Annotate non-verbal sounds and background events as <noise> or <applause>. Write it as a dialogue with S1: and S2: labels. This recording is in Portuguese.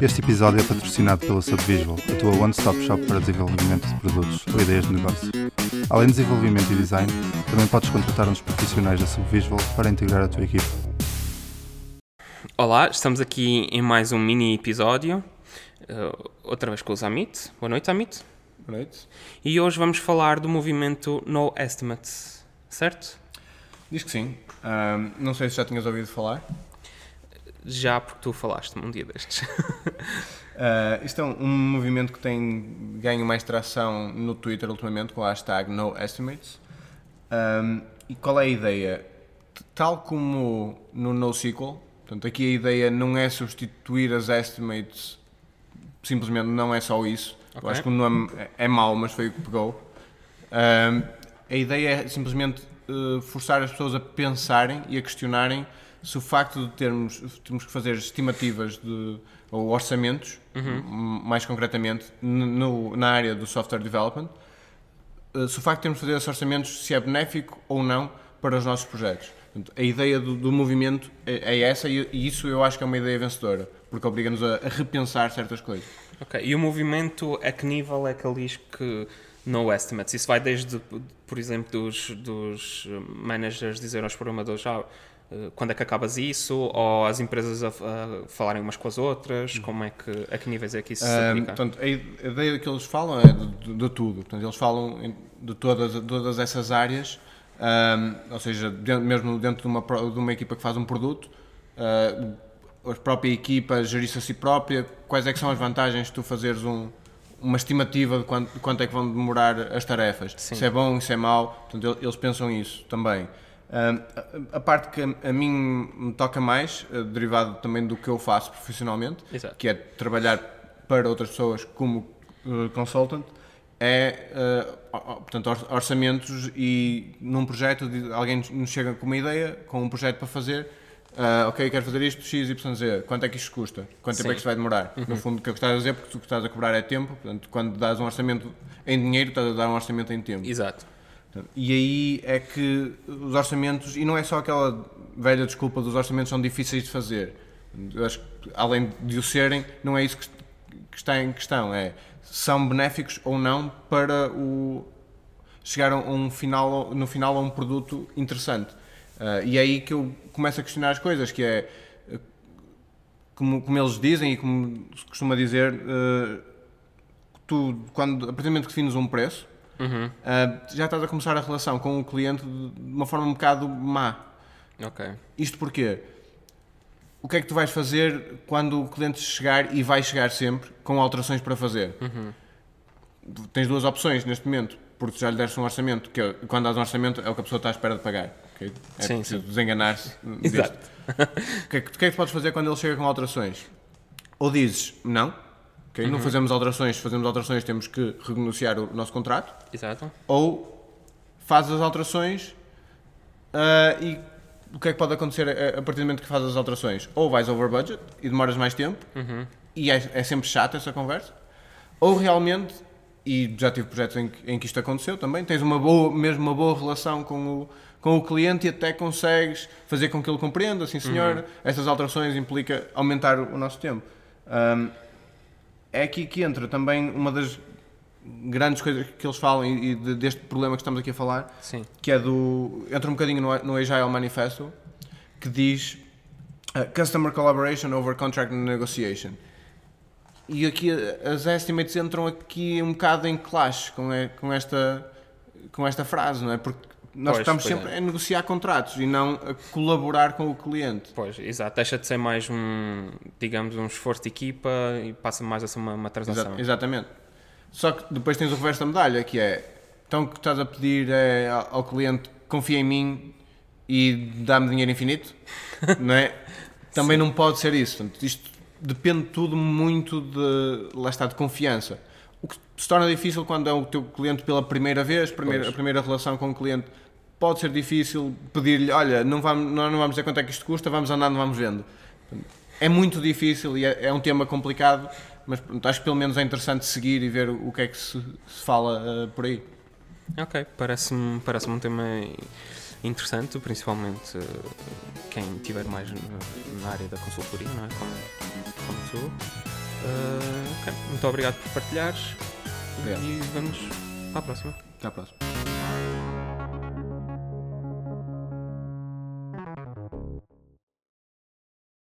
S1: Este episódio é patrocinado pela Subvisual, a tua one-stop shop para desenvolvimento de produtos ou ideias de negócio. Além de desenvolvimento e design, também podes contratar uns profissionais da Subvisual para integrar a tua equipe.
S2: Olá, estamos aqui em mais um mini episódio, uh, outra vez com os Amit. Boa noite, Amit.
S3: Boa noite.
S2: E hoje vamos falar do movimento No Estimates, certo?
S3: Diz que sim. Ahm, não sei se já tinhas ouvido falar.
S2: Já porque tu falaste-me um dia destes. <laughs>
S3: Ah, isto é um, um movimento que tem ganho mais tração no Twitter ultimamente com a hashtag NoEstimates. Ahm, e qual é a ideia? Tal como no NoSQL, portanto, aqui a ideia não é substituir as estimates, simplesmente não é só isso. Eu
S2: Ok.
S3: acho que o nome é- é mau, mas foi o que pegou. Ahm, a ideia é simplesmente eh, forçar as pessoas a pensarem e a questionarem se o facto de termos, termos que fazer estimativas de, ou orçamentos, m- mais concretamente, no- na área do software development, eh, se o facto de termos que fazer esses orçamentos se é benéfico ou não para os nossos projetos. Portanto, a ideia do, do movimento é, é essa e, isso eu acho que é uma ideia vencedora, porque obriga-nos a, a repensar certas coisas.
S2: ok, e o movimento a que nível é que ele diz que No Estimates? Isso vai desde, por exemplo, dos, dos managers dizer aos programadores ah, quando é que acabas isso, ou as empresas a, a falarem umas com as outras, como é que, a que níveis é que isso se aplica?
S3: portanto, a ideia que eles falam é de, de- de tudo. Portanto, eles falam de todas, todas essas áreas, ahm, ou seja, dentro- mesmo dentro de uma, de uma equipa que faz um produto, ah, a própria equipa gerir-se a si própria, quais é que são as vantagens de tu fazeres um- uma estimativa de quanto, de quanto é que vão demorar as tarefas.
S2: Sim.
S3: Se é bom, se é mau, portanto, el- eles pensam isso também. A, parte que a, a mim me toca mais, eh, derivado também do que eu faço profissionalmente,
S2: Exato.
S3: que é trabalhar para outras pessoas como uh, consultant, é o- portanto, or- orçamentos e num projeto de- alguém nos chega com uma ideia, com um projeto para fazer, uh, ok, quero fazer isto, X, Y, Z, quanto é que isto custa? Quanto tempo
S2: Sim.
S3: é que isto vai demorar? No fundo, o que que estás a dizer, porque o que estás a cobrar é tempo, portanto, quando dás um orçamento em dinheiro, estás a dar um orçamento em tempo.
S2: Exato.
S3: E aí é que os orçamentos, e não é só aquela velha desculpa dos orçamentos são difíceis de fazer. Eu acho que, além de o serem, não é isso que, que está em questão. É são benéficos ou não para o chegar a um final, no final a um produto interessante. Ah, e é aí que eu começo a questionar as coisas, que é como, como eles dizem e como se costuma dizer, eh, tu, quando, a partir do momento que defines um preço,
S2: Uhum.
S3: Uh, já estás a começar a relação com o cliente de uma forma um bocado má. Isto porquê? O que é que tu vais fazer quando o cliente chegar e vai chegar sempre com alterações para fazer? Tens duas opções neste momento, porque já lhe deste um orçamento, que é- quando dás um orçamento é o que a pessoa está à espera de pagar. ok? É
S2: Sim,
S3: preciso desenganar-se. <laughs>
S2: Exato.
S3: O que, é que, que é que tu podes fazer quando ele chega com alterações? Ou dizes não, ok? não fazemos alterações, se fazemos alterações temos que renegociar o nosso contrato,
S2: Exato.
S3: ou fazes as alterações ah, e o que é que pode acontecer a, a partir do momento que fazes as alterações? Ou vais over budget e demoras mais tempo e é, é sempre chato essa conversa, ou realmente, e já tive projetos em que, em que isto aconteceu também, tens uma boa, mesmo uma boa relação com o, com o cliente e até consegues fazer com que ele compreenda, sim senhor, estas alterações implica aumentar o, o nosso tempo. Ahm, é aqui que entra também uma das grandes coisas que eles falam e, de- deste problema que estamos aqui a falar,
S2: Sim.
S3: que é do. entra um bocadinho no, no Agile Manifesto, que diz uh, Customer Collaboration over Contract Negotiation. E aqui uh, as estimates entram aqui um bocado em clash com, e- com, esta, com esta frase, não é? Porque nós
S2: Pois,
S3: estamos sempre
S2: é.
S3: a negociar contratos e não a colaborar com o cliente.
S2: Pois, exato. Deixa de ser mais um, digamos, um esforço de equipa e passa mais a ser uma, uma transação.
S3: Exa- exatamente. Só que depois tens o reverso da medalha, que é então o que estás a pedir é ao cliente confia em mim e dá-me dinheiro infinito, <laughs> não é? Também não pode ser isso. Portanto, isto depende tudo muito de, lá está, de confiança. O que se torna difícil quando é o teu cliente pela primeira vez, primeira, a primeira relação com o cliente, pode ser difícil pedir-lhe, olha, não vamos, nós não vamos dizer quanto é que isto custa, vamos andando, vamos vendo. É muito difícil e é, é um tema complicado, mas pronto, acho que pelo menos é interessante seguir e ver o que é que se, se fala eh, por aí.
S2: Ok, parece-me parece um tema interessante, principalmente eh, quem estiver mais na- área da consultoria, não é? Como, como tu. Uh, ok. Muito obrigado por partilhares
S3: Obrigado.
S2: e vamos à próxima.
S3: Até à próxima.